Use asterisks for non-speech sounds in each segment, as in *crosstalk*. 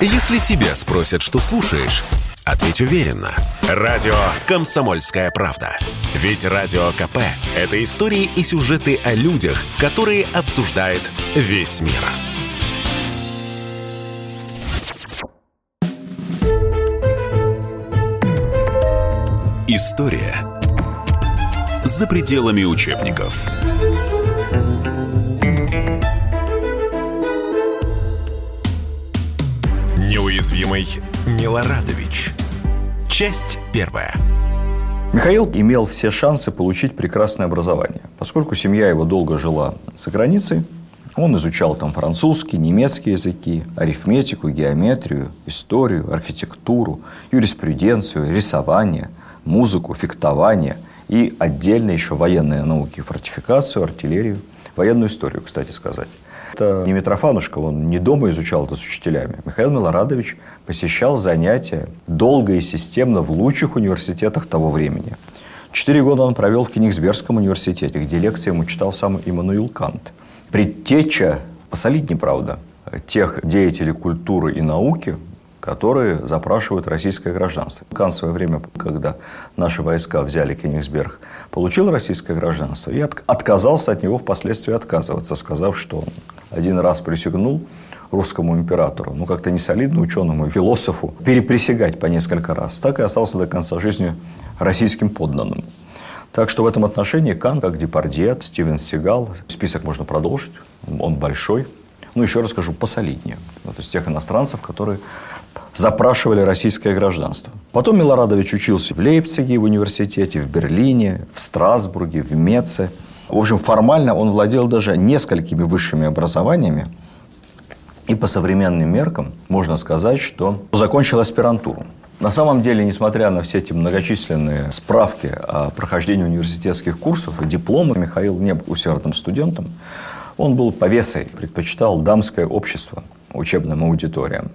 Если тебя спросят, что слушаешь, ответь уверенно. Радио «Комсомольская правда». Ведь Радио КП – это истории и сюжеты о людях, которые обсуждает весь мир. История за пределами учебников. Неуязвимый Милорадович. Часть первая. Михаил имел все шансы получить прекрасное образование. Поскольку семья его долго жила за границей, он изучал там французский, немецкий языки, арифметику, геометрию, историю, архитектуру, юриспруденцию, рисование, музыку, фехтование и отдельно еще военные науки, фортификацию, артиллерию, военную историю, кстати сказать. Это не Митрофанушка, он не дома изучал это с учителями. Михаил Милорадович посещал занятия долго и системно в лучших университетах того времени. Четыре года он провел в Кенигсбергском университете, где лекции ему читал сам Иммануил Кант. Предтеча, посолиднее, правда, тех деятелей культуры и науки, которые запрашивают российское гражданство. Кан в свое время, когда наши войска взяли Кенигсберг, получил российское гражданство и отказался от него впоследствии отказываться, сказав, что он один раз присягнул русскому императору, ну как-то не солидно ученому и философу, переприсягать по несколько раз. Так и остался до конца жизни российским подданным. Так что в этом отношении Кан, как Депардье, Стивен Сигал, список можно продолжить, он большой. Ну, еще раз скажу, посолиднее. Вот из тех иностранцев, которые запрашивали российское гражданство. Потом Милорадович учился в Лейпциге в университете, в Берлине, в Страсбурге, в Меце. В общем, формально он владел даже несколькими высшими образованиями. И по современным меркам можно сказать, что закончил аспирантуру. На самом деле, несмотря на все эти многочисленные справки о прохождении университетских курсов и дипломы, Михаил не был усердным студентом. Он был повесой, предпочитал дамское общество учебным аудиториям.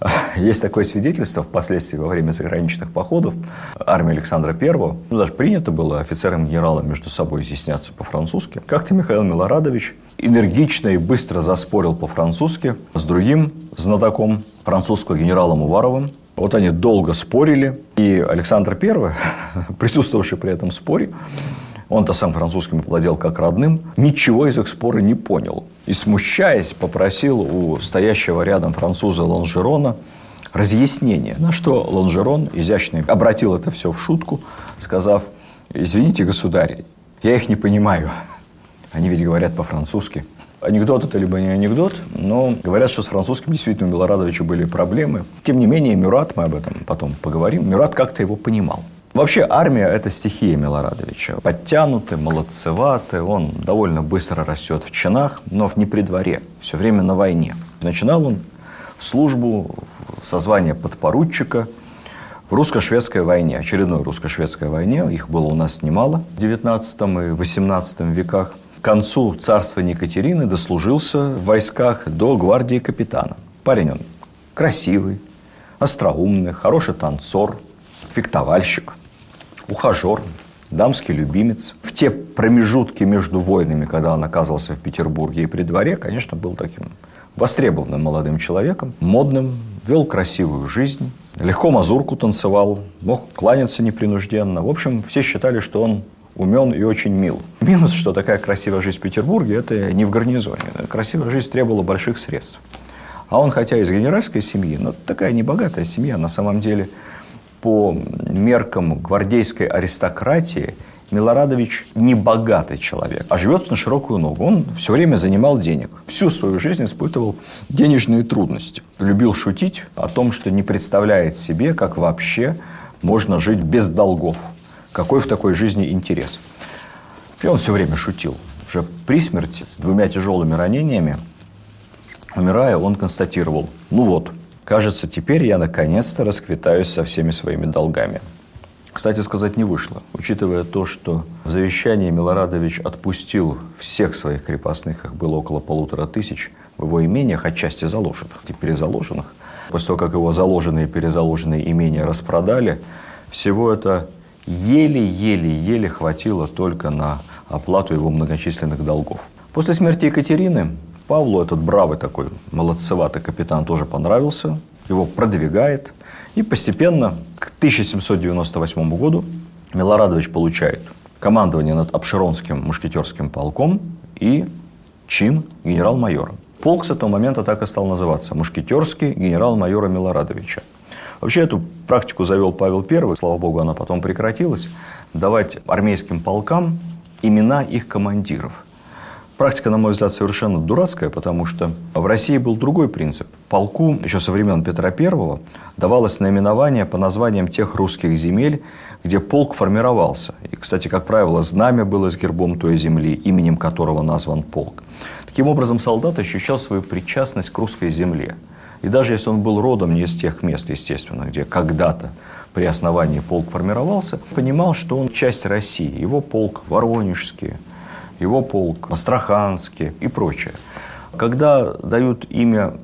*laughs* Есть такое свидетельство впоследствии во время заграничных походов армии Александра I. Ну, даже принято было офицерам генералам между собой изъясняться по-французски. Как-то Михаил Милорадович энергично и быстро заспорил по-французски с другим знатоком французского генералом Уваровым. Вот они долго спорили, и Александр I, *laughs* присутствовавший при этом споре, он-то сам французским владел как родным, ничего из их спора не понял. И, смущаясь, попросил у стоящего рядом француза Лонжерона разъяснение. На что Лонжерон, изящный, обратил это все в шутку, сказав, «Извините, государь, я их не понимаю. Они ведь говорят по-французски». Анекдот это либо не анекдот, но говорят, что с французским действительно у Милорадовича были проблемы. Тем не менее, Мюрат, мы об этом потом поговорим, Мюрат как-то его понимал. Вообще армия – это стихия Милорадовича. Подтянутый, молодцеватый, он довольно быстро растет в чинах, но не при дворе, все время на войне. Начинал он службу со звания подпоручика в русско-шведской войне, очередной русско-шведской войне. Их было у нас немало в 19 и 18 веках. К концу царствования Екатерины дослужился в войсках до гвардии капитана. Парень он красивый, остроумный, хороший танцор, фехтовальщик ухажер, дамский любимец. В те промежутки между войнами, когда он оказывался в Петербурге и при дворе, конечно, был таким востребованным молодым человеком, модным, вел красивую жизнь, легко мазурку танцевал, мог кланяться непринужденно. В общем, все считали, что он умен и очень мил. Минус, что такая красивая жизнь в Петербурге, это не в гарнизоне. Красивая жизнь требовала больших средств. А он, хотя из генеральской семьи, но такая небогатая семья, на самом деле – по меркам гвардейской аристократии Милорадович не богатый человек, а живет на широкую ногу. Он все время занимал денег. Всю свою жизнь испытывал денежные трудности. Любил шутить о том, что не представляет себе, как вообще можно жить без долгов. Какой в такой жизни интерес. И он все время шутил. Уже при смерти с двумя тяжелыми ранениями, умирая, он констатировал, ну вот, Кажется, теперь я наконец-то расквитаюсь со всеми своими долгами. Кстати сказать, не вышло. Учитывая то, что в завещании Милорадович отпустил всех своих крепостных, их было около полутора тысяч, в его имениях, отчасти заложенных и перезаложенных. После того, как его заложенные и перезаложенные имения распродали, всего это еле-еле-еле хватило только на оплату его многочисленных долгов. После смерти Екатерины Павлу этот бравый такой молодцеватый капитан тоже понравился, его продвигает. И постепенно к 1798 году Милорадович получает командование над Обширонским мушкетерским полком и чин генерал-майора. Полк с этого момента так и стал называться – мушкетерский генерал-майора Милорадовича. Вообще эту практику завел Павел I, слава богу, она потом прекратилась, давать армейским полкам имена их командиров – Практика, на мой взгляд, совершенно дурацкая, потому что в России был другой принцип. Полку еще со времен Петра I давалось наименование по названиям тех русских земель, где полк формировался. И, кстати, как правило, знамя было с гербом той земли, именем которого назван полк. Таким образом, солдат ощущал свою причастность к русской земле. И даже если он был родом не из тех мест, естественно, где когда-то при основании полк формировался, понимал, что он часть России. Его полк Воронежский, его полк, Астраханский и прочее. Когда дают имя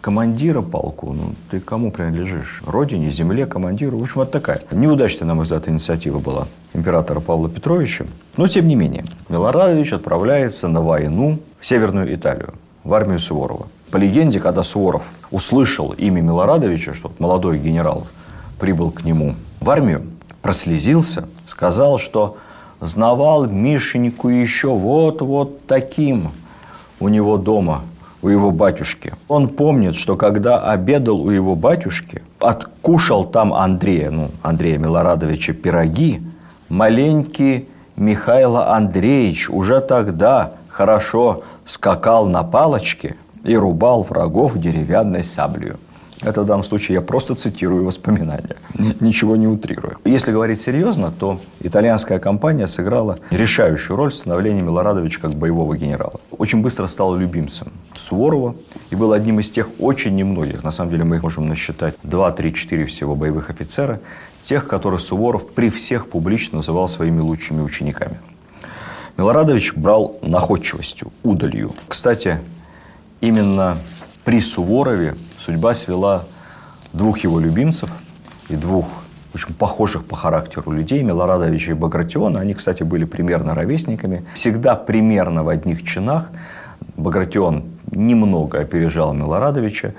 командира полку, ну, ты кому принадлежишь? Родине, земле, командиру? В общем, вот такая неудачная, на мой взгляд, инициатива была императора Павла Петровича. Но, тем не менее, Милорадович отправляется на войну в Северную Италию, в армию Суворова. По легенде, когда Суворов услышал имя Милорадовича, что молодой генерал прибыл к нему в армию, прослезился, сказал, что знавал Мишеньку еще вот-вот таким у него дома, у его батюшки. Он помнит, что когда обедал у его батюшки, откушал там Андрея, ну, Андрея Милорадовича пироги, маленький Михайло Андреевич уже тогда хорошо скакал на палочке и рубал врагов деревянной саблею. Это в данном случае я просто цитирую воспоминания, ничего не утрирую. Если говорить серьезно, то итальянская компания сыграла решающую роль в становлении Милорадовича как боевого генерала. Очень быстро стал любимцем Суворова и был одним из тех очень немногих, на самом деле мы их можем насчитать 2, 3, 4 всего боевых офицера, тех, которых Суворов при всех публично называл своими лучшими учениками. Милорадович брал находчивостью, удалью. Кстати, именно при Суворове судьба свела двух его любимцев и двух очень похожих по характеру людей, Милорадовича и Багратиона. Они, кстати, были примерно ровесниками. Всегда примерно в одних чинах. Багратион немного опережал Милорадовича.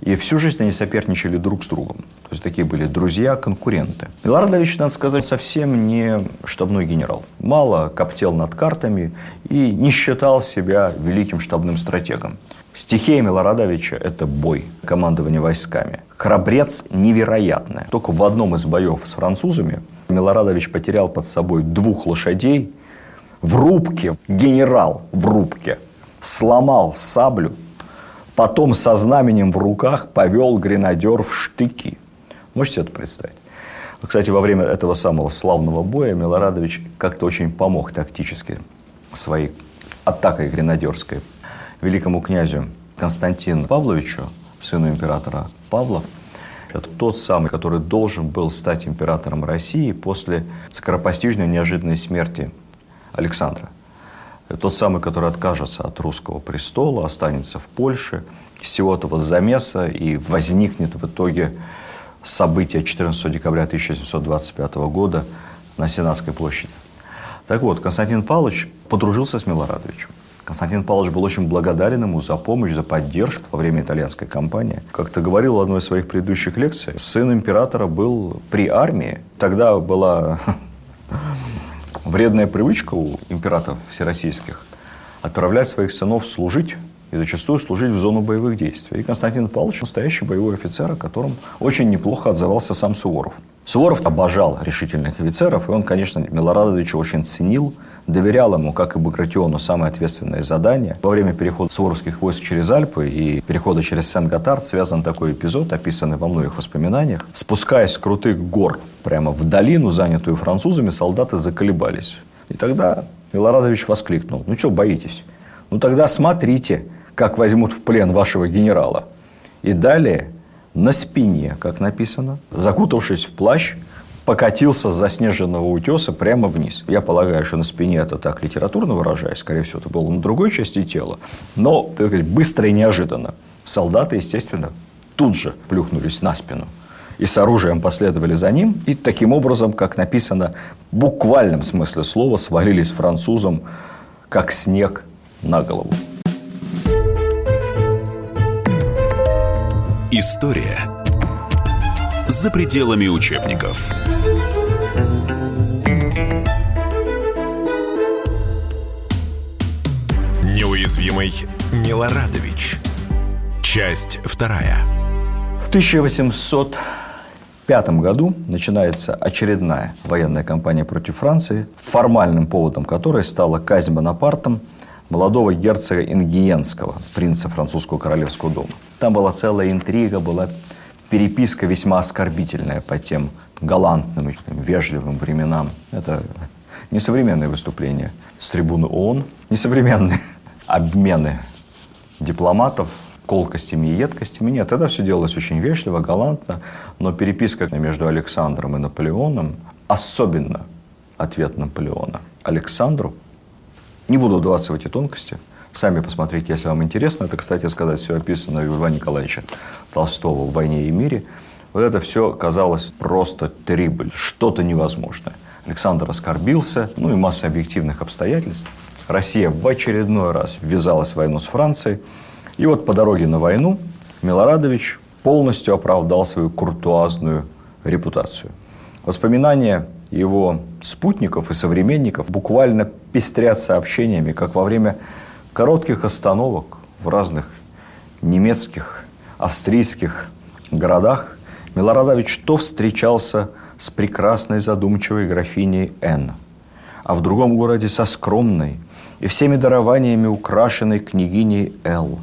И всю жизнь они соперничали друг с другом. То есть такие были друзья, конкуренты. Милорадович, надо сказать, совсем не штабной генерал. Мало коптел над картами и не считал себя великим штабным стратегом. Стихия Милорадовича – это бой, командование войсками. Храбрец невероятный. Только в одном из боев с французами Милорадович потерял под собой двух лошадей в рубке, генерал в рубке, сломал саблю, потом со знаменем в руках повел гренадер в штыки. Можете это представить? Кстати, во время этого самого славного боя Милорадович как-то очень помог тактически своей атакой гренадерской великому князю Константину Павловичу, сыну императора Павла, это тот самый, который должен был стать императором России после скоропостижной неожиданной смерти Александра. Это тот самый, который откажется от русского престола, останется в Польше, всего этого замеса и возникнет в итоге событие 14 декабря 1725 года на Сенатской площади. Так вот, Константин Павлович подружился с Милорадовичем. Константин Павлович был очень благодарен ему за помощь, за поддержку во время итальянской кампании. Как-то говорил в одной из своих предыдущих лекций, сын императора был при армии. Тогда была *laughs* вредная привычка у императоров всероссийских отправлять своих сынов служить и зачастую служить в зону боевых действий. И Константин Павлович настоящий боевой офицер, о котором очень неплохо отзывался сам Суворов. Суворов обожал решительных офицеров, и он, конечно, Милорадовича очень ценил, доверял ему, как и Багратиону, самые ответственные задания. Во время перехода суворовских войск через Альпы и перехода через Сен-Готард связан такой эпизод, описанный во многих воспоминаниях. Спускаясь с крутых гор прямо в долину, занятую французами, солдаты заколебались. И тогда Милорадович воскликнул, ну что боитесь? Ну тогда смотрите, как возьмут в плен вашего генерала. И далее на спине, как написано, закутавшись в плащ, покатился с заснеженного утеса прямо вниз. Я полагаю, что на спине это так литературно выражаясь, скорее всего, это было на другой части тела, но так сказать, быстро и неожиданно. Солдаты, естественно, тут же плюхнулись на спину и с оружием последовали за ним, и таким образом, как написано, в буквальном смысле слова свалились французам, как снег на голову. История за пределами учебников. Неуязвимый Милорадович. Часть вторая. В 1805 году начинается очередная военная кампания против Франции, формальным поводом которой стала казнь Бонапартом молодого герцога Ингиенского, принца французского королевского дома. Там была целая интрига, была переписка весьма оскорбительная по тем галантным, вежливым временам. Это несовременные выступления с трибуны ООН, несовременные *laughs* обмены дипломатов колкостями и едкостями. Нет, это все делалось очень вежливо, галантно, но переписка между Александром и Наполеоном, особенно ответ Наполеона Александру, не буду вдаваться в эти тонкости, сами посмотрите, если вам интересно. Это, кстати сказать, все описано у Льва Николаевича Толстого в «Войне и мире». Вот это все казалось просто трибль, что-то невозможное. Александр оскорбился, ну и масса объективных обстоятельств. Россия в очередной раз ввязалась в войну с Францией. И вот по дороге на войну Милорадович полностью оправдал свою куртуазную репутацию. Воспоминания его спутников и современников буквально пестрят сообщениями, как во время коротких остановок в разных немецких, австрийских городах Милорадович то встречался с прекрасной задумчивой графиней Н, а в другом городе со скромной и всеми дарованиями украшенной княгиней Л,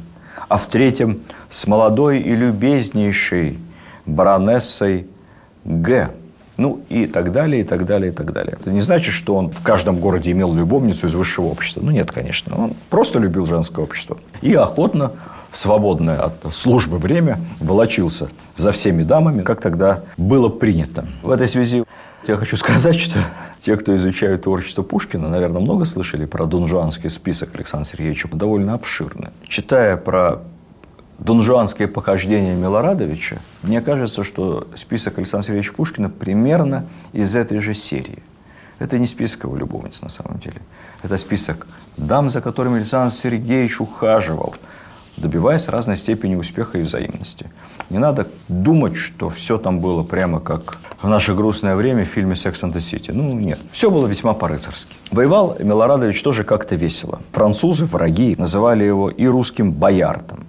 а в третьем с молодой и любезнейшей баронессой Г. Ну и так далее, и так далее, и так далее. Это не значит, что он в каждом городе имел любовницу из высшего общества. Ну нет, конечно. Он просто любил женское общество. И охотно в свободное от службы время волочился за всеми дамами, как тогда было принято. В этой связи я хочу сказать, что те, кто изучают творчество Пушкина, наверное, много слышали про донжуанский список Александра Сергеевича, довольно обширный. Читая про донжуанские похождения Милорадовича, мне кажется, что список Александра Сергеевича Пушкина примерно из этой же серии. Это не список его любовниц на самом деле. Это список дам, за которыми Александр Сергеевич ухаживал, добиваясь разной степени успеха и взаимности. Не надо думать, что все там было прямо как в наше грустное время в фильме «Секс and the City». Ну, нет. Все было весьма по-рыцарски. Воевал Милорадович тоже как-то весело. Французы, враги, называли его и русским боярдом,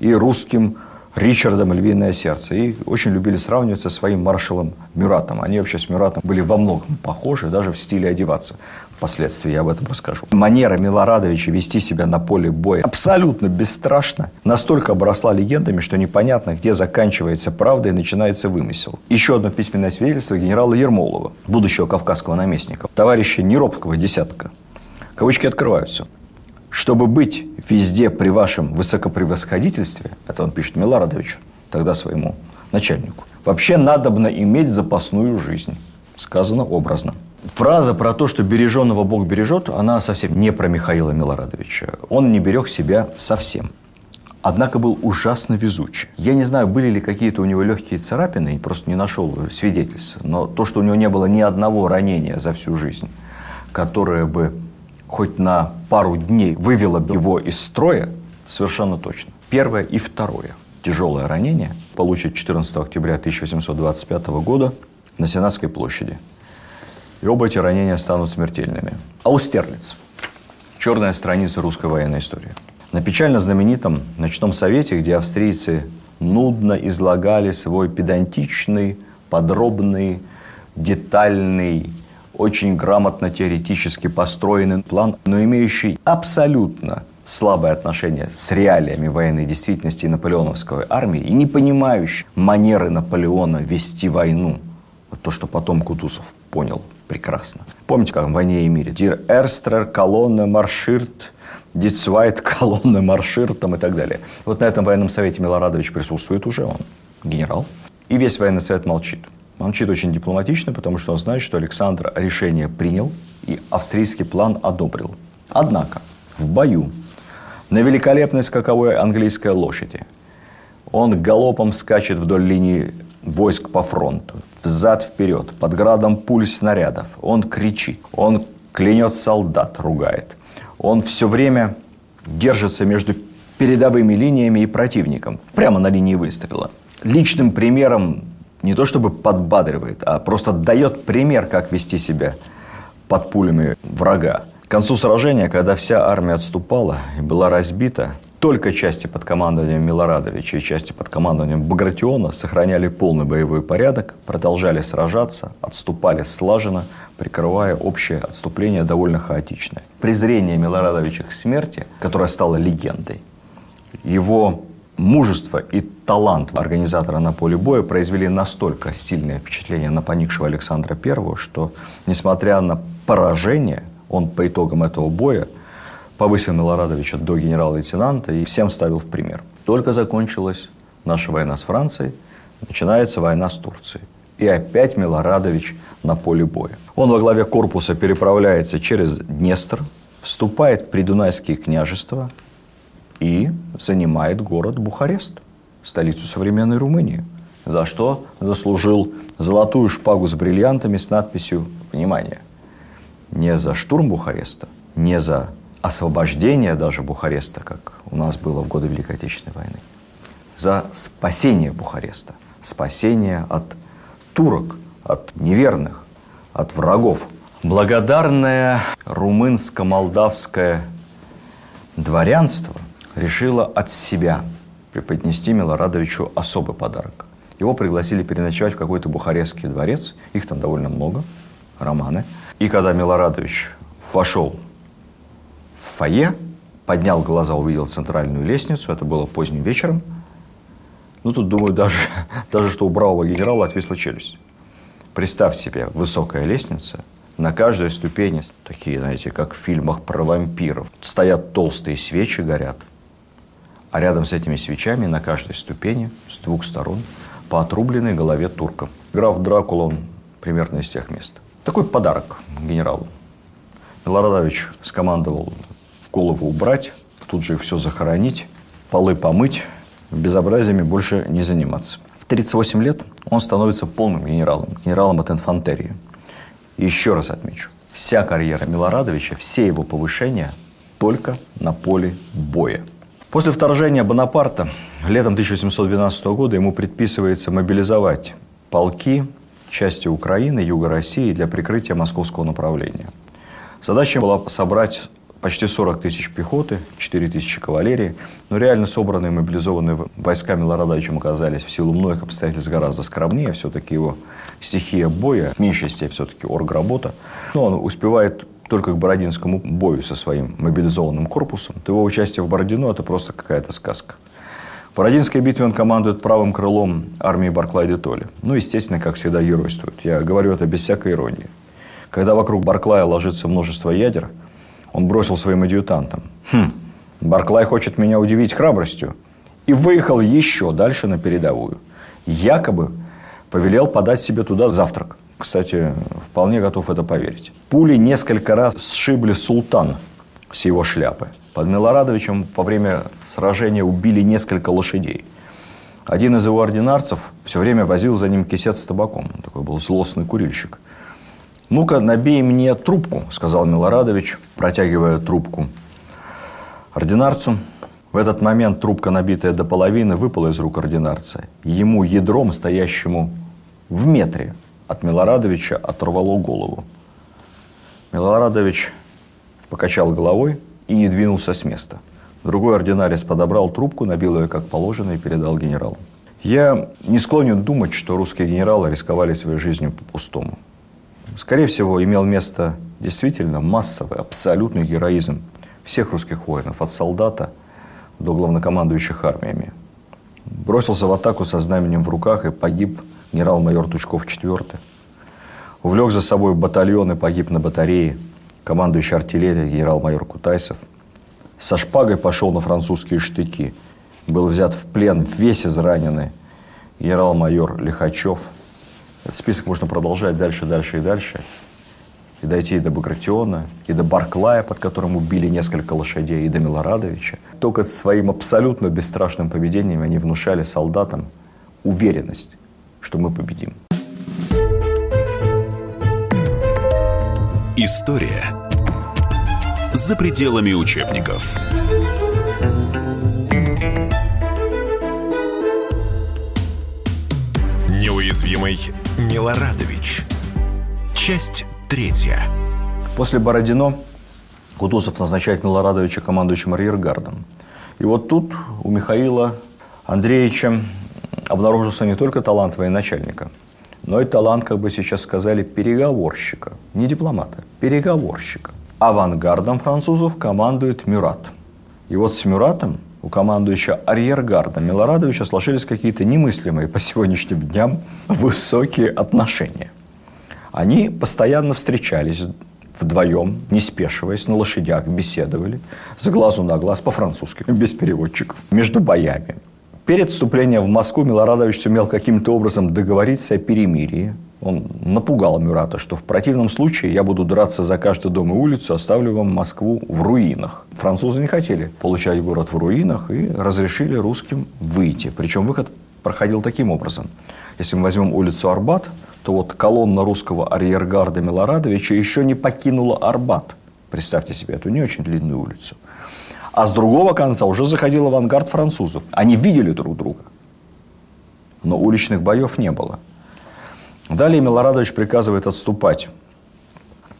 и русским Ричардом «Львиное сердце». И очень любили сравнивать со своим маршалом Мюратом. Они вообще с Мюратом были во многом похожи, даже в стиле одеваться. Впоследствии я об этом расскажу. Манера Милорадовича вести себя на поле боя абсолютно бесстрашно. Настолько обросла легендами, что непонятно, где заканчивается правда и начинается вымысел. Еще одно письменное свидетельство генерала Ермолова, будущего кавказского наместника, товарища неробкого десятка. Кавычки открываются чтобы быть везде при вашем высокопревосходительстве, это он пишет Милорадовичу, тогда своему начальнику, вообще надобно иметь запасную жизнь. Сказано образно. Фраза про то, что береженного Бог бережет, она совсем не про Михаила Милорадовича. Он не берег себя совсем. Однако был ужасно везучий. Я не знаю, были ли какие-то у него легкие царапины, просто не нашел свидетельств. Но то, что у него не было ни одного ранения за всю жизнь, которое бы хоть на пару дней вывело его из строя, совершенно точно. Первое и второе тяжелое ранение получит 14 октября 1825 года на Сенатской площади. И оба эти ранения станут смертельными. Аустерлиц. Черная страница русской военной истории. На печально знаменитом ночном совете, где австрийцы нудно излагали свой педантичный, подробный, детальный очень грамотно теоретически построенный план, но имеющий абсолютно слабое отношение с реалиями военной действительности наполеоновской армии и не понимающий манеры Наполеона вести войну. То, что потом Кутузов понял прекрасно. Помните, как в «Войне и мире»? «Die erste Kolonne marschiert», die zweite Kolonne *laughs* marschiert там и так далее. Вот на этом военном совете Милорадович присутствует уже он, генерал. И весь военный совет молчит. Молчит очень дипломатично, потому что он знает, что Александр решение принял и австрийский план одобрил. Однако в бою на великолепной скаковой английской лошади он галопом скачет вдоль линии войск по фронту, взад-вперед, под градом пуль снарядов. Он кричит, он клянет солдат, ругает. Он все время держится между передовыми линиями и противником, прямо на линии выстрела. Личным примером не то чтобы подбадривает, а просто дает пример, как вести себя под пулями врага. К концу сражения, когда вся армия отступала и была разбита, только части под командованием Милорадовича и части под командованием Багратиона сохраняли полный боевой порядок, продолжали сражаться, отступали слаженно, прикрывая общее отступление довольно хаотичное. Презрение Милорадовича к смерти, которое стало легендой, его мужество и талант организатора на поле боя произвели настолько сильное впечатление на поникшего Александра I, что, несмотря на поражение, он по итогам этого боя повысил Милорадовича до генерал-лейтенанта и всем ставил в пример. Только закончилась наша война с Францией, начинается война с Турцией. И опять Милорадович на поле боя. Он во главе корпуса переправляется через Днестр, вступает в Придунайские княжества, и занимает город Бухарест, столицу современной Румынии. За что заслужил золотую шпагу с бриллиантами с надписью «Внимание!» Не за штурм Бухареста, не за освобождение даже Бухареста, как у нас было в годы Великой Отечественной войны, за спасение Бухареста, спасение от турок, от неверных, от врагов. Благодарное румынско-молдавское дворянство – решила от себя преподнести Милорадовичу особый подарок. Его пригласили переночевать в какой-то бухарестский дворец. Их там довольно много, романы. И когда Милорадович вошел фойе, поднял глаза, увидел центральную лестницу. Это было поздним вечером. Ну, тут, думаю, даже, *laughs* даже что у бравого генерала отвисла челюсть. Представь себе, высокая лестница, на каждой ступени, такие, знаете, как в фильмах про вампиров, стоят толстые свечи, горят – а рядом с этими свечами на каждой ступени с двух сторон по отрубленной голове турка. Граф Дракула, он примерно из тех мест. Такой подарок генералу. Милорадович скомандовал голову убрать, тут же все захоронить, полы помыть, безобразиями больше не заниматься. В 38 лет он становится полным генералом, генералом от инфантерии. еще раз отмечу, вся карьера Милорадовича, все его повышения только на поле боя – После вторжения Бонапарта летом 1712 года ему предписывается мобилизовать полки части Украины, Юга России для прикрытия московского направления. Задача была собрать почти 40 тысяч пехоты, 4 тысячи кавалерии. Но реально собранные мобилизованные войска Милорадовичем оказались в силу многих обстоятельств гораздо скромнее. Все-таки его стихия боя, в меньшей степени все-таки оргработа. Но он успевает только к Бородинскому бою со своим мобилизованным корпусом, его участие в Бородино – это просто какая-то сказка. В Бородинской битве он командует правым крылом армии Барклая де Толли. Ну, естественно, как всегда, геройствует. Я говорю это без всякой иронии. Когда вокруг Барклая ложится множество ядер, он бросил своим адъютантам. Хм, Барклай хочет меня удивить храбростью. И выехал еще дальше на передовую. Якобы повелел подать себе туда завтрак. Кстати, вполне готов это поверить. Пули несколько раз сшибли султан с его шляпы. Под Милорадовичем во время сражения убили несколько лошадей. Один из его ординарцев все время возил за ним кисет с табаком. Такой был злостный курильщик. «Ну-ка, набей мне трубку», – сказал Милорадович, протягивая трубку ординарцу. В этот момент трубка, набитая до половины, выпала из рук ординарца. Ему ядром, стоящему в метре от Милорадовича оторвало голову. Милорадович покачал головой и не двинулся с места. Другой ординарец подобрал трубку, набил ее как положено и передал генералу. Я не склонен думать, что русские генералы рисковали своей жизнью по-пустому. Скорее всего, имел место действительно массовый, абсолютный героизм всех русских воинов, от солдата до главнокомандующих армиями. Бросился в атаку со знаменем в руках и погиб генерал-майор Тучков IV. Увлек за собой батальон и погиб на батарее командующий артиллерией генерал-майор Кутайсов. Со шпагой пошел на французские штыки. Был взят в плен весь израненный генерал-майор Лихачев. Этот список можно продолжать дальше, дальше и дальше. И дойти и до Багратиона, и до Барклая, под которым убили несколько лошадей, и до Милорадовича. Только своим абсолютно бесстрашным поведением они внушали солдатам уверенность, что мы победим. История за пределами учебников. Неуязвимый Милорадович. Часть третья. После Бородино Кутузов назначает Милорадовича командующим арьергардом. И вот тут у Михаила Андреевича обнаружился не только талант военачальника, но и талант, как бы сейчас сказали, переговорщика. Не дипломата, переговорщика. Авангардом французов командует Мюрат. И вот с Мюратом у командующего арьергарда Милорадовича сложились какие-то немыслимые по сегодняшним дням высокие отношения. Они постоянно встречались вдвоем, не спешиваясь, на лошадях беседовали, с глазу на глаз, по-французски, без переводчиков, между боями. Перед вступлением в Москву Милорадович сумел каким-то образом договориться о перемирии. Он напугал Мюрата, что в противном случае я буду драться за каждый дом и улицу, оставлю вам Москву в руинах. Французы не хотели получать город в руинах и разрешили русским выйти. Причем выход проходил таким образом. Если мы возьмем улицу Арбат, то вот колонна русского арьергарда Милорадовича еще не покинула Арбат. Представьте себе эту не очень длинную улицу. А с другого конца уже заходил авангард французов. Они видели друг друга. Но уличных боев не было. Далее Милорадович приказывает отступать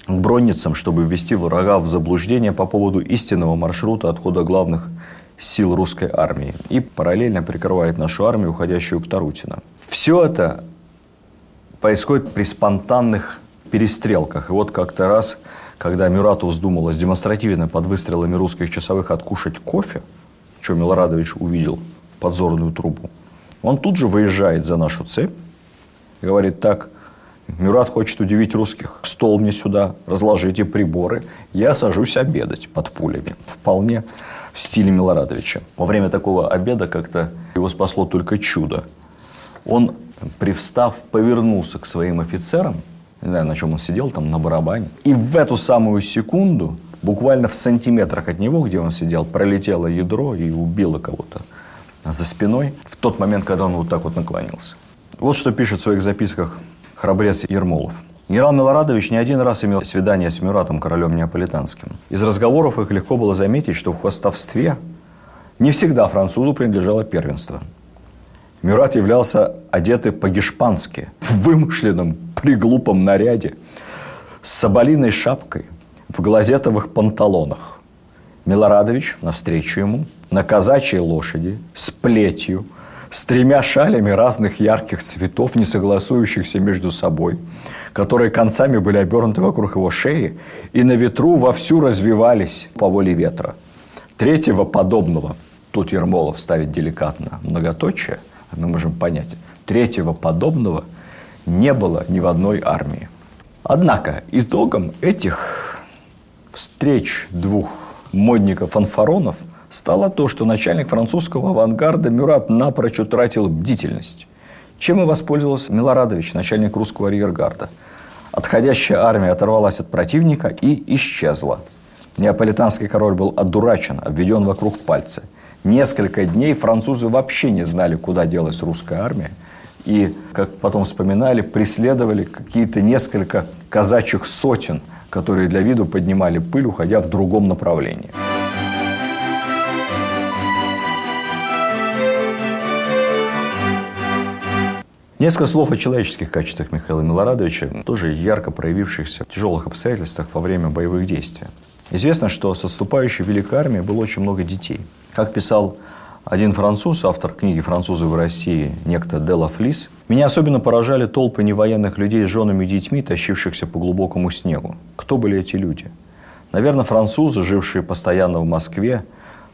к бронницам, чтобы ввести врага в заблуждение по поводу истинного маршрута отхода главных сил русской армии. И параллельно прикрывает нашу армию, уходящую к Тарутино. Все это происходит при спонтанных перестрелках. И вот как-то раз, когда Мюрату вздумалось демонстративно под выстрелами русских часовых откушать кофе, что Милорадович увидел подзорную трубу, он тут же выезжает за нашу цепь и говорит так, Мюрат хочет удивить русских. Стол мне сюда, разложите приборы. Я сажусь обедать под пулями. Вполне в стиле Милорадовича. Во время такого обеда как-то его спасло только чудо. Он привстав, повернулся к своим офицерам, не знаю, на чем он сидел, там на барабане, и в эту самую секунду, буквально в сантиметрах от него, где он сидел, пролетело ядро и убило кого-то за спиной в тот момент, когда он вот так вот наклонился. Вот что пишет в своих записках храбрец Ермолов. Генерал Милорадович не один раз имел свидание с Мюратом, королем неаполитанским. Из разговоров их легко было заметить, что в хвостовстве не всегда французу принадлежало первенство – Мюрат являлся одетый по-гешпански, в вымышленном, приглупом наряде, с соболиной шапкой, в глазетовых панталонах. Милорадович навстречу ему на казачьей лошади, с плетью, с тремя шалями разных ярких цветов, не согласующихся между собой, которые концами были обернуты вокруг его шеи и на ветру вовсю развивались по воле ветра. Третьего подобного, тут Ермолов ставит деликатно многоточие – мы можем понять. Третьего подобного не было ни в одной армии. Однако итогом этих встреч двух модников-фанфаронов стало то, что начальник французского авангарда Мюрат напрочь утратил бдительность. Чем и воспользовался Милорадович, начальник русского арьергарда. Отходящая армия оторвалась от противника и исчезла. Неаполитанский король был одурачен, обведен вокруг пальца – Несколько дней французы вообще не знали, куда делась русская армия. И, как потом вспоминали, преследовали какие-то несколько казачьих сотен, которые для виду поднимали пыль, уходя в другом направлении. Несколько слов о человеческих качествах Михаила Милорадовича, тоже ярко проявившихся в тяжелых обстоятельствах во время боевых действий. Известно, что с отступающей Великой армией было очень много детей – как писал один француз, автор книги «Французы в России», некто Дела Флис, меня особенно поражали толпы невоенных людей с женами и детьми, тащившихся по глубокому снегу. Кто были эти люди? Наверное, французы, жившие постоянно в Москве,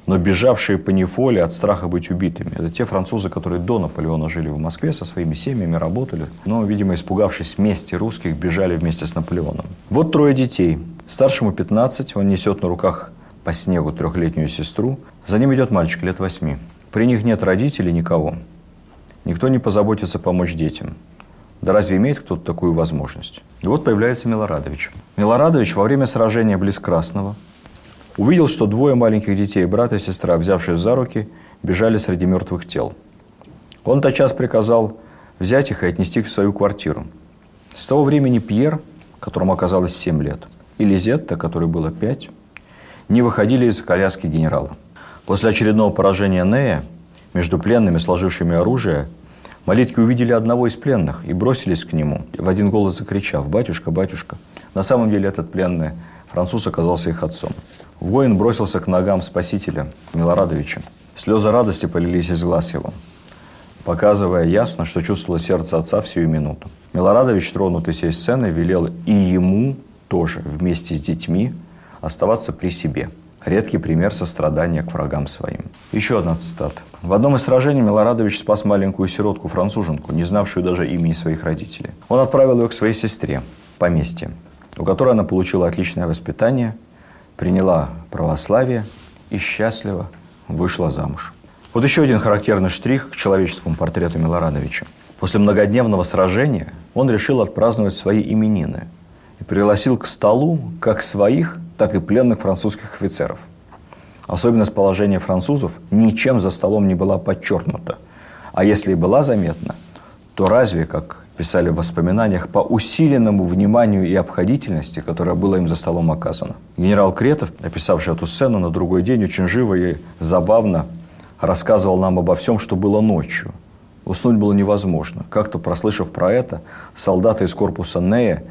но бежавшие по неволе от страха быть убитыми. Это те французы, которые до Наполеона жили в Москве, со своими семьями работали, но, видимо, испугавшись мести русских, бежали вместе с Наполеоном. Вот трое детей. Старшему 15, он несет на руках по снегу трехлетнюю сестру. За ним идет мальчик лет восьми. При них нет родителей, никого. Никто не позаботится помочь детям. Да разве имеет кто-то такую возможность? И вот появляется Милорадович. Милорадович во время сражения близ Красного увидел, что двое маленьких детей, брат и сестра, взявшись за руки, бежали среди мертвых тел. Он тотчас приказал взять их и отнести в свою квартиру. С того времени Пьер, которому оказалось 7 лет, и Лизетта, которой было 5, не выходили из коляски генерала. После очередного поражения Нея между пленными, сложившими оружие, Малитки увидели одного из пленных и бросились к нему, в один голос закричав «Батюшка, батюшка!». На самом деле этот пленный француз оказался их отцом. Воин бросился к ногам спасителя Милорадовича. Слезы радости полились из глаз его, показывая ясно, что чувствовало сердце отца в сию минуту. Милорадович, тронутый сей сценой, велел и ему тоже вместе с детьми оставаться при себе. Редкий пример сострадания к врагам своим. Еще одна цитата. В одном из сражений Милорадович спас маленькую сиротку-француженку, не знавшую даже имени своих родителей. Он отправил ее к своей сестре, поместье, у которой она получила отличное воспитание, приняла православие и счастливо вышла замуж. Вот еще один характерный штрих к человеческому портрету Милорадовича. После многодневного сражения он решил отпраздновать свои именины и пригласил к столу как своих, так и пленных французских офицеров. Особенность положения французов ничем за столом не была подчеркнута. А если и была заметна, то разве, как писали в воспоминаниях, по усиленному вниманию и обходительности, которое было им за столом оказано. Генерал Кретов, описавший эту сцену на другой день, очень живо и забавно рассказывал нам обо всем, что было ночью. Уснуть было невозможно. Как-то, прослышав про это, солдаты из корпуса Нея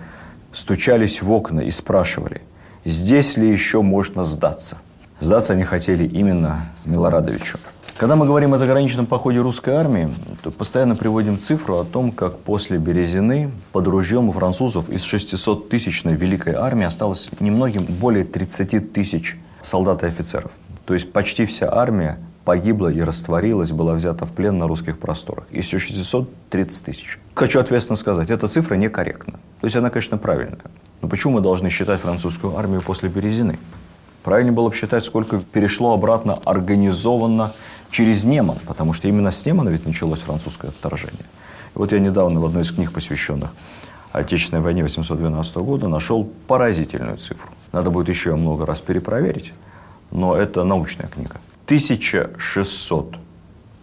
стучались в окна и спрашивали, здесь ли еще можно сдаться. Сдаться они хотели именно Милорадовичу. Когда мы говорим о заграничном походе русской армии, то постоянно приводим цифру о том, как после Березины под ружьем у французов из 600-тысячной великой армии осталось немногим более 30 тысяч солдат и офицеров. То есть почти вся армия погибла и растворилась, была взята в плен на русских просторах. Из 630 тысяч. Хочу ответственно сказать, эта цифра некорректна. То есть она, конечно, правильная. Но почему мы должны считать французскую армию после Березины? Правильнее было бы считать, сколько перешло обратно организованно через Неман, потому что именно с Немана ведь началось французское вторжение. И вот я недавно в одной из книг, посвященных Отечественной войне 812 года, нашел поразительную цифру. Надо будет еще много раз перепроверить, но это научная книга. 1600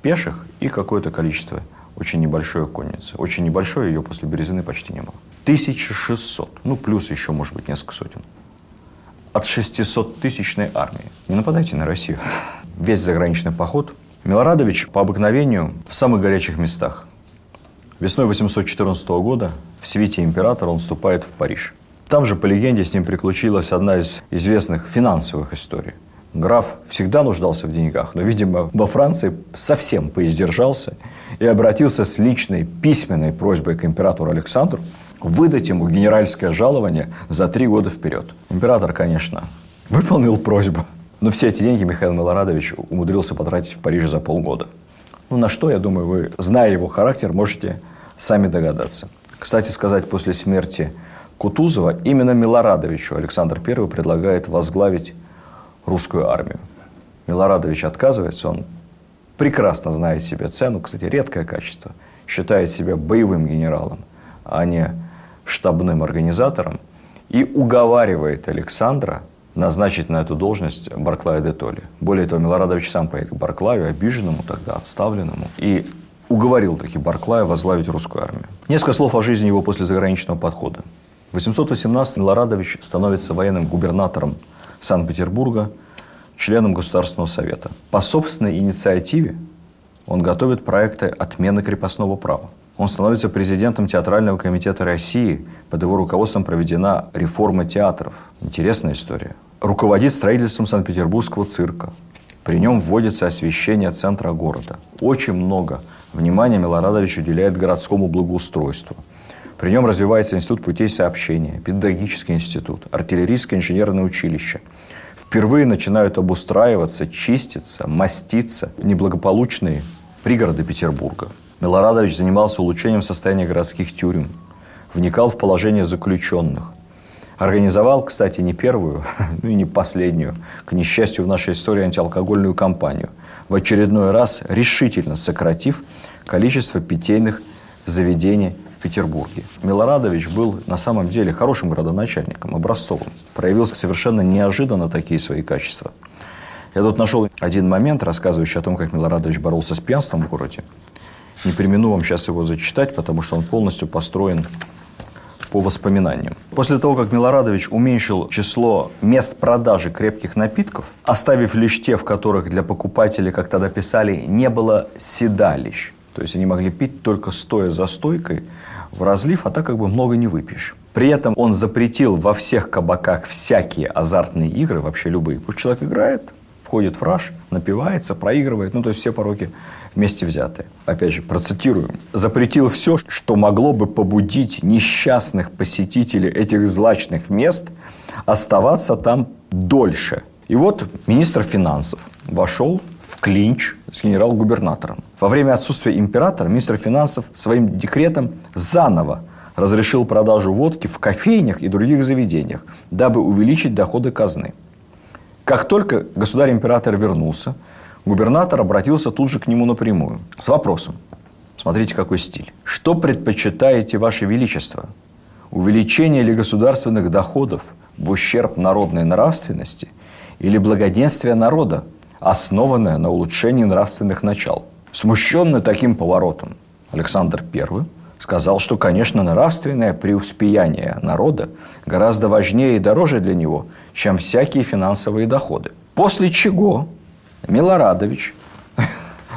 пеших и какое-то количество очень небольшое конницы. Очень небольшое, ее после Березины почти не было. 1600, ну плюс еще, может быть, несколько сотен от 600-тысячной армии. Не нападайте на Россию. Весь заграничный поход. Милорадович по обыкновению в самых горячих местах. Весной 814 года в свете императора он вступает в Париж. Там же, по легенде, с ним приключилась одна из известных финансовых историй. Граф всегда нуждался в деньгах, но, видимо, во Франции совсем поиздержался и обратился с личной письменной просьбой к императору Александру выдать ему генеральское жалование за три года вперед. Император, конечно, выполнил просьбу. Но все эти деньги Михаил Милорадович умудрился потратить в Париже за полгода. Ну, на что, я думаю, вы, зная его характер, можете сами догадаться. Кстати сказать, после смерти Кутузова именно Милорадовичу Александр I предлагает возглавить русскую армию. Милорадович отказывается, он прекрасно знает себе цену, кстати, редкое качество, считает себя боевым генералом, а не штабным организатором и уговаривает Александра назначить на эту должность Барклая де Толли. Более того, Милорадович сам поедет к Барклаю, обиженному тогда, отставленному, и уговорил таки Барклая возглавить русскую армию. Несколько слов о жизни его после заграничного подхода. В 818 Милорадович становится военным губернатором Санкт-Петербурга, членом Государственного совета. По собственной инициативе он готовит проекты отмены крепостного права. Он становится президентом Театрального комитета России. Под его руководством проведена реформа театров. Интересная история. Руководит строительством Санкт-Петербургского цирка. При нем вводится освещение центра города. Очень много внимания Милорадович уделяет городскому благоустройству. При нем развивается институт путей сообщения, педагогический институт, артиллерийское инженерное училище. Впервые начинают обустраиваться, чиститься, маститься неблагополучные пригороды Петербурга. Милорадович занимался улучшением состояния городских тюрем, вникал в положение заключенных. Организовал, кстати, не первую, *laughs* ну и не последнюю, к несчастью, в нашей истории антиалкогольную кампанию, в очередной раз решительно сократив количество питейных заведений в Петербурге. Милорадович был на самом деле хорошим градоначальником, образцовым. Проявил совершенно неожиданно такие свои качества. Я тут нашел один момент, рассказывающий о том, как Милорадович боролся с пьянством в городе. Не примену вам сейчас его зачитать, потому что он полностью построен по воспоминаниям. После того, как Милорадович уменьшил число мест продажи крепких напитков, оставив лишь те, в которых для покупателей, как тогда писали, не было седалищ, То есть они могли пить только стоя за стойкой в разлив, а так как бы много не выпьешь. При этом он запретил во всех кабаках всякие азартные игры, вообще любые. Пусть человек играет, входит в раж, напивается, проигрывает, ну то есть все пороки вместе взяты. Опять же, процитируем. Запретил все, что могло бы побудить несчастных посетителей этих злачных мест оставаться там дольше. И вот министр финансов вошел в клинч с генерал-губернатором. Во время отсутствия императора министр финансов своим декретом заново разрешил продажу водки в кофейнях и других заведениях, дабы увеличить доходы казны. Как только государь-император вернулся, губернатор обратился тут же к нему напрямую с вопросом. Смотрите, какой стиль. Что предпочитаете, Ваше Величество? Увеличение ли государственных доходов в ущерб народной нравственности или благоденствие народа, основанное на улучшении нравственных начал? Смущенный таким поворотом, Александр I сказал, что, конечно, нравственное преуспеяние народа гораздо важнее и дороже для него, чем всякие финансовые доходы. После чего Милорадович *laughs*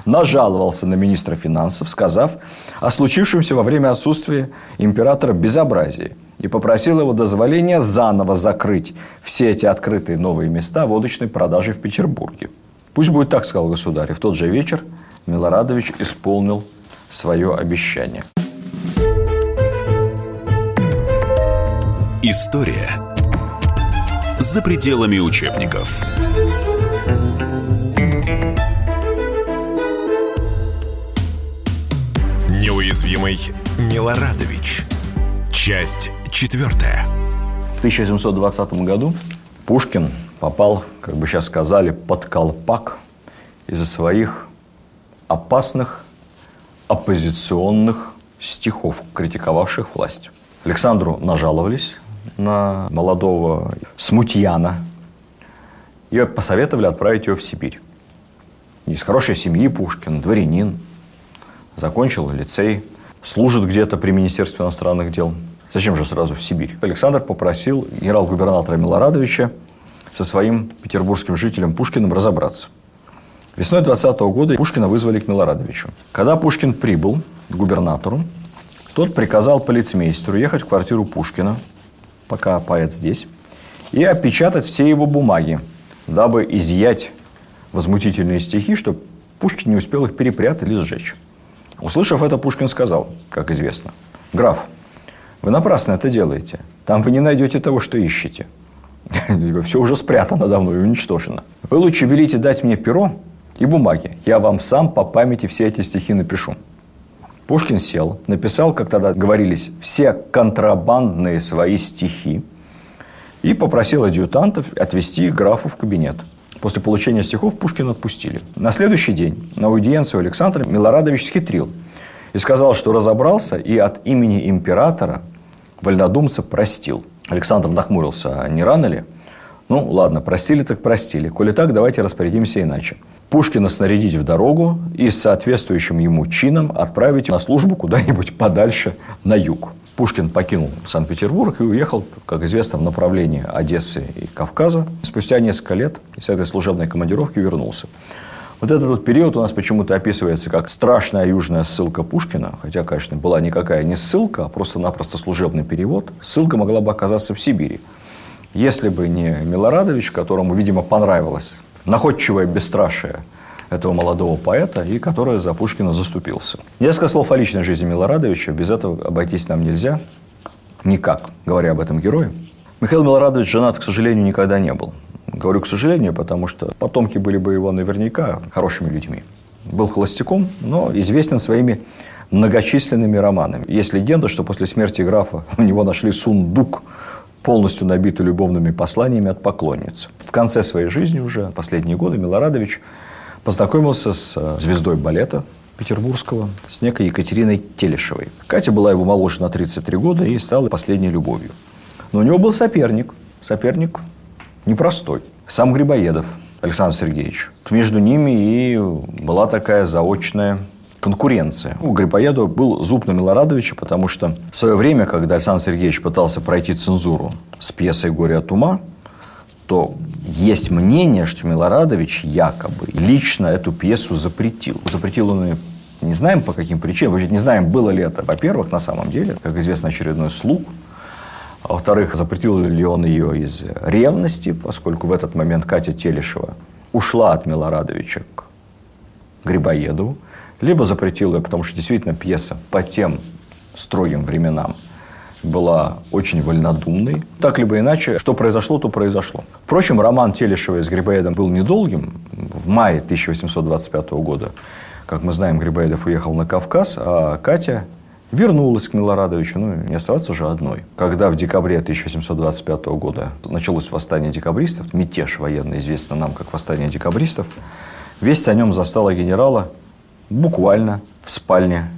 нажаловался на министра финансов, сказав о случившемся во время отсутствия императора безобразии и попросил его дозволения заново закрыть все эти открытые новые места водочной продажи в Петербурге. Пусть будет так, сказал государь. И в тот же вечер Милорадович исполнил свое обещание. История за пределами учебников. Неуязвимый Милорадович. Часть четвертая. В 1720 году Пушкин попал, как бы сейчас сказали, под колпак из-за своих опасных оппозиционных стихов, критиковавших власть. Александру нажаловались на молодого смутьяна и посоветовали отправить его в Сибирь. Из хорошей семьи Пушкин, дворянин, закончил лицей, служит где-то при Министерстве иностранных дел. Зачем же сразу в Сибирь? Александр попросил генерал-губернатора Милорадовича со своим петербургским жителем Пушкиным разобраться. Весной 20 года Пушкина вызвали к Милорадовичу. Когда Пушкин прибыл к губернатору, тот приказал полицмейстеру ехать в квартиру Пушкина, пока поэт здесь, и опечатать все его бумаги, дабы изъять возмутительные стихи, чтобы Пушкин не успел их перепрятать или сжечь. Услышав это, Пушкин сказал, как известно, «Граф, вы напрасно это делаете. Там вы не найдете того, что ищете. *laughs* Все уже спрятано давно и уничтожено. Вы лучше велите дать мне перо и бумаги. Я вам сам по памяти все эти стихи напишу». Пушкин сел, написал, как тогда говорились, все контрабандные свои стихи и попросил адъютантов отвезти графу в кабинет. После получения стихов Пушкина отпустили. На следующий день на аудиенцию Александра Милорадович схитрил и сказал, что разобрался и от имени императора вольнодумца простил. Александр нахмурился, а не рано ли? Ну, ладно, простили так простили. Коли так, давайте распорядимся иначе. Пушкина снарядить в дорогу и с соответствующим ему чином отправить на службу куда-нибудь подальше на юг. Пушкин покинул Санкт-Петербург и уехал, как известно, в направлении Одессы и Кавказа. Спустя несколько лет с этой служебной командировки вернулся. Вот этот вот период у нас почему-то описывается как страшная южная ссылка Пушкина, хотя, конечно, была никакая не ссылка, а просто-напросто служебный перевод. Ссылка могла бы оказаться в Сибири. Если бы не Милорадович, которому, видимо, понравилось находчивое бесстрашие этого молодого поэта, и который за Пушкина заступился. Несколько слов о личной жизни Милорадовича. Без этого обойтись нам нельзя. Никак, говоря об этом герое. Михаил Милорадович женат, к сожалению, никогда не был. Говорю, к сожалению, потому что потомки были бы его наверняка хорошими людьми. Был холостяком, но известен своими многочисленными романами. Есть легенда, что после смерти графа у него нашли сундук полностью набитый любовными посланиями от поклонниц. В конце своей жизни уже, последние годы, Милорадович познакомился с э, звездой балета петербургского, с некой Екатериной Телешевой. Катя была его моложе на 33 года и стала последней любовью. Но у него был соперник. Соперник непростой. Сам Грибоедов Александр Сергеевич. Между ними и была такая заочная конкуренция. У Грибоедова был зуб на Милорадовича, потому что в свое время, когда Александр Сергеевич пытался пройти цензуру с пьесой «Горе от ума», то есть мнение, что Милорадович якобы лично эту пьесу запретил. Запретил он ее Не знаем по каким причинам, не знаем, было ли это. Во-первых, на самом деле, как известно, очередной слуг. А во-вторых, запретил ли он ее из ревности, поскольку в этот момент Катя Телешева ушла от Милорадовича к Грибоедову, либо запретил ее, потому что действительно пьеса по тем строгим временам была очень вольнодумной. Так либо иначе, что произошло, то произошло. Впрочем, роман Телешева с Грибоедом был недолгим. В мае 1825 года, как мы знаем, Грибоедов уехал на Кавказ, а Катя вернулась к Милорадовичу, ну, не оставаться же одной. Когда в декабре 1725 года началось восстание декабристов, мятеж военный, известно нам как восстание декабристов, весть о нем застала генерала буквально в спальне,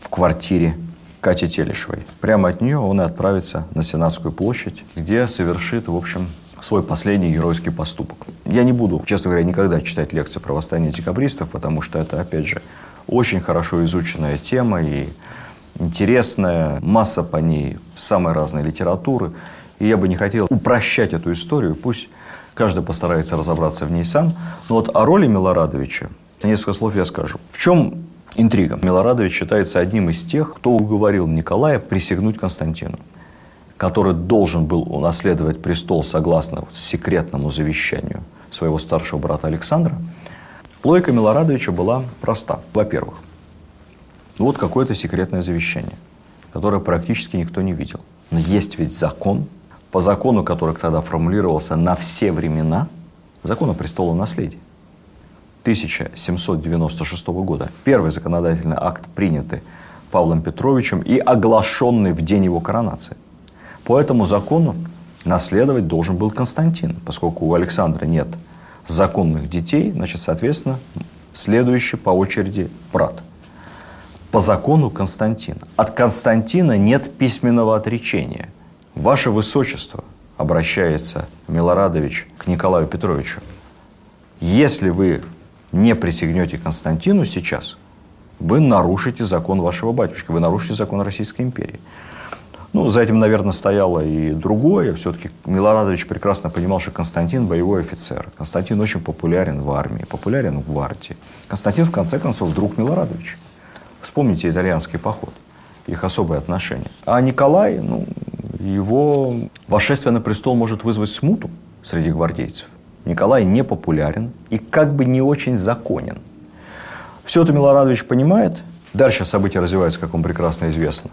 в квартире Кати Телешевой. Прямо от нее он и отправится на Сенатскую площадь, где совершит, в общем, свой последний геройский поступок. Я не буду, честно говоря, никогда читать лекции про восстание декабристов, потому что это, опять же, очень хорошо изученная тема и интересная, масса по ней самой разной литературы. И я бы не хотел упрощать эту историю, пусть каждый постарается разобраться в ней сам. Но вот о роли Милорадовича несколько слов я скажу. В чем интрига? Милорадович считается одним из тех, кто уговорил Николая присягнуть Константину который должен был унаследовать престол согласно секретному завещанию своего старшего брата Александра, логика Милорадовича была проста. Во-первых, ну вот какое-то секретное завещание, которое практически никто не видел. Но есть ведь закон, по закону, который тогда формулировался на все времена, закон о престолу наследия. 1796 года. Первый законодательный акт, принятый Павлом Петровичем и оглашенный в день его коронации. По этому закону наследовать должен был Константин, поскольку у Александра нет законных детей, значит, соответственно, следующий по очереди брат – по закону Константина. От Константина нет письменного отречения. Ваше Высочество, обращается Милорадович к Николаю Петровичу, если вы не присягнете Константину сейчас, вы нарушите закон вашего батюшки, вы нарушите закон Российской империи. Ну, за этим, наверное, стояло и другое. Все-таки Милорадович прекрасно понимал, что Константин – боевой офицер. Константин очень популярен в армии, популярен в гвардии. Константин, в конце концов, друг Милорадовича. Вспомните итальянский поход, их особые отношения. А Николай, ну, его восшествие на престол может вызвать смуту среди гвардейцев. Николай не популярен и как бы не очень законен. Все это Милорадович понимает. Дальше события развиваются, как вам прекрасно известно,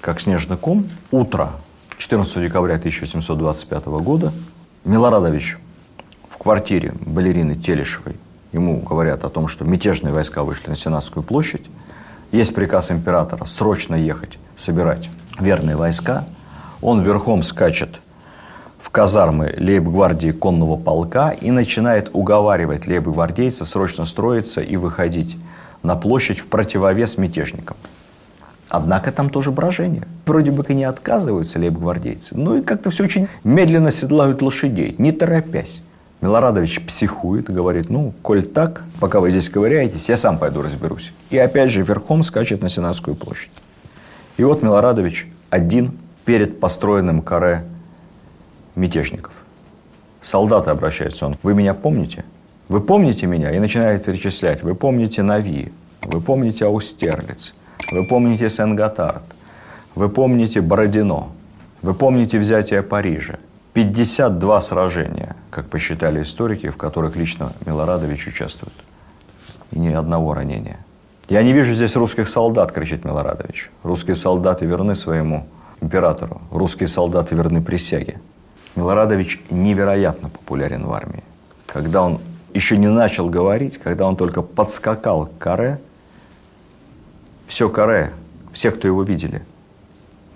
как снежный ком. Утро 14 декабря 1725 года Милорадович в квартире балерины Телешевой ему говорят о том, что мятежные войска вышли на Сенатскую площадь. Есть приказ императора срочно ехать, собирать верные войска. Он верхом скачет в казармы лейб-гвардии конного полка и начинает уговаривать лейб-гвардейцев срочно строиться и выходить на площадь в противовес мятежникам. Однако там тоже брожение. Вроде бы и не отказываются лейб-гвардейцы, но и как-то все очень медленно седлают лошадей, не торопясь. Милорадович психует, говорит, ну, коль так, пока вы здесь ковыряетесь, я сам пойду разберусь. И опять же верхом скачет на Сенатскую площадь. И вот Милорадович один перед построенным каре мятежников. Солдаты обращаются, он, вы меня помните? Вы помните меня? И начинает перечислять. Вы помните Нави, вы помните Аустерлиц, вы помните Сен-Готард, вы помните Бородино, вы помните взятие Парижа, 52 сражения, как посчитали историки, в которых лично Милорадович участвует. И ни одного ранения. «Я не вижу здесь русских солдат», – кричит Милорадович. «Русские солдаты верны своему императору. Русские солдаты верны присяге». Милорадович невероятно популярен в армии. Когда он еще не начал говорить, когда он только подскакал к каре, все каре, все, кто его видели,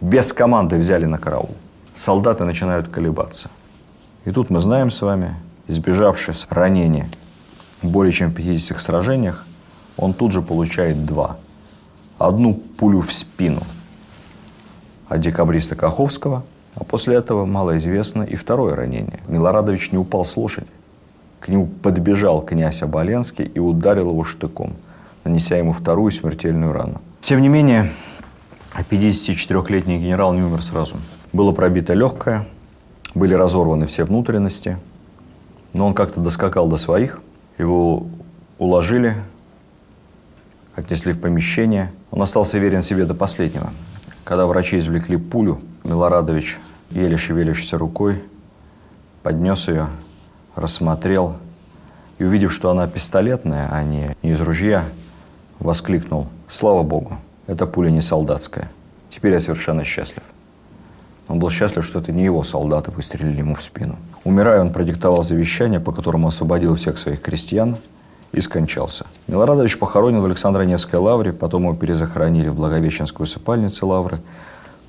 без команды взяли на караул солдаты начинают колебаться. И тут мы знаем с вами, избежавшись ранения более чем в 50 сражениях, он тут же получает два. Одну пулю в спину от декабриста Каховского, а после этого, малоизвестно, и второе ранение. Милорадович не упал с лошади. К нему подбежал князь Оболенский и ударил его штыком, нанеся ему вторую смертельную рану. Тем не менее, 54-летний генерал не умер сразу. Было пробито легкое, были разорваны все внутренности, но он как-то доскакал до своих, его уложили, отнесли в помещение. Он остался верен себе до последнего. Когда врачи извлекли пулю, Милорадович, еле шевелящейся рукой, поднес ее, рассмотрел и, увидев, что она пистолетная, а не, из ружья, воскликнул «Слава Богу, эта пуля не солдатская. Теперь я совершенно счастлив». Он был счастлив, что это не его солдаты выстрелили ему в спину. Умирая, он продиктовал завещание, по которому освободил всех своих крестьян и скончался. Милорадович похоронен в Александро-Невской лавре, потом его перезахоронили в Благовещенской усыпальнице лавры,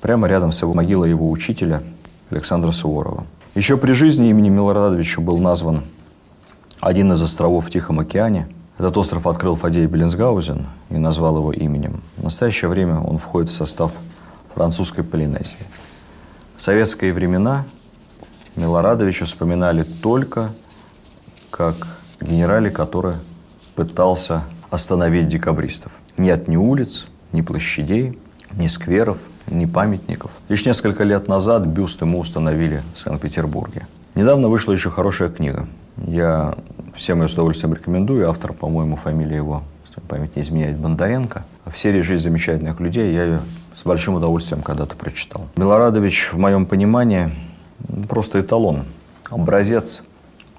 прямо рядом с его могилой его учителя Александра Суворова. Еще при жизни имени Милорадовича был назван один из островов в Тихом океане. Этот остров открыл Фадей Беллинсгаузен и назвал его именем. В настоящее время он входит в состав французской Полинезии. Советские времена Милорадовича вспоминали только как генерале, который пытался остановить декабристов. Нет ни улиц, ни площадей, ни скверов, ни памятников. Лишь несколько лет назад бюст ему установили в Санкт-Петербурге. Недавно вышла еще хорошая книга. Я всем ее с удовольствием рекомендую. Автор, по-моему, фамилия его, память не изменяет, Бондаренко. В серии «Жизнь замечательных людей» я ее с большим удовольствием когда-то прочитал. Милорадович, в моем понимании, просто эталон, образец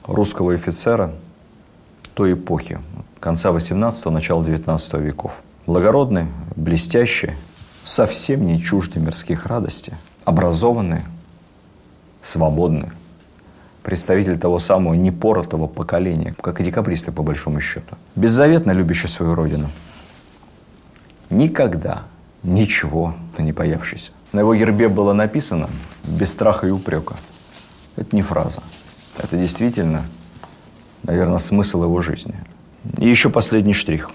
русского офицера той эпохи, конца 18-го, начала 19 веков. Благородный, блестящий, совсем не чуждый мирских радостей, образованный, свободный, представитель того самого непоротого поколения, как и декабристы, по большому счету. Беззаветно любящий свою родину. Никогда ничего не боявшийся. На его гербе было написано «без страха и упрека». Это не фраза. Это действительно, наверное, смысл его жизни. И еще последний штрих.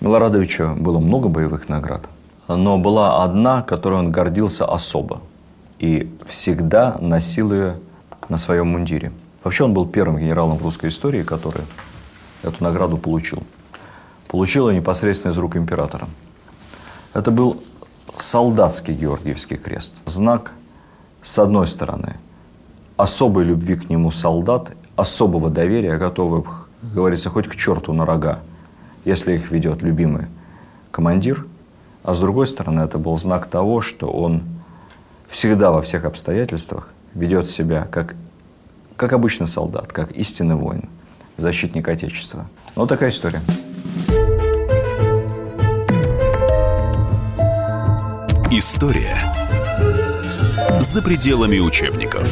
Милорадовича было много боевых наград, но была одна, которой он гордился особо. И всегда носил ее на своем мундире. Вообще он был первым генералом в русской истории, который эту награду получил. Получил ее непосредственно из рук императора. Это был солдатский Георгиевский крест. Знак, с одной стороны, особой любви к нему солдат, особого доверия, готовых, как говорится, хоть к черту на рога, если их ведет любимый командир. А с другой стороны, это был знак того, что он всегда во всех обстоятельствах ведет себя как, как обычный солдат, как истинный воин, защитник Отечества. Вот такая история. История за пределами учебников.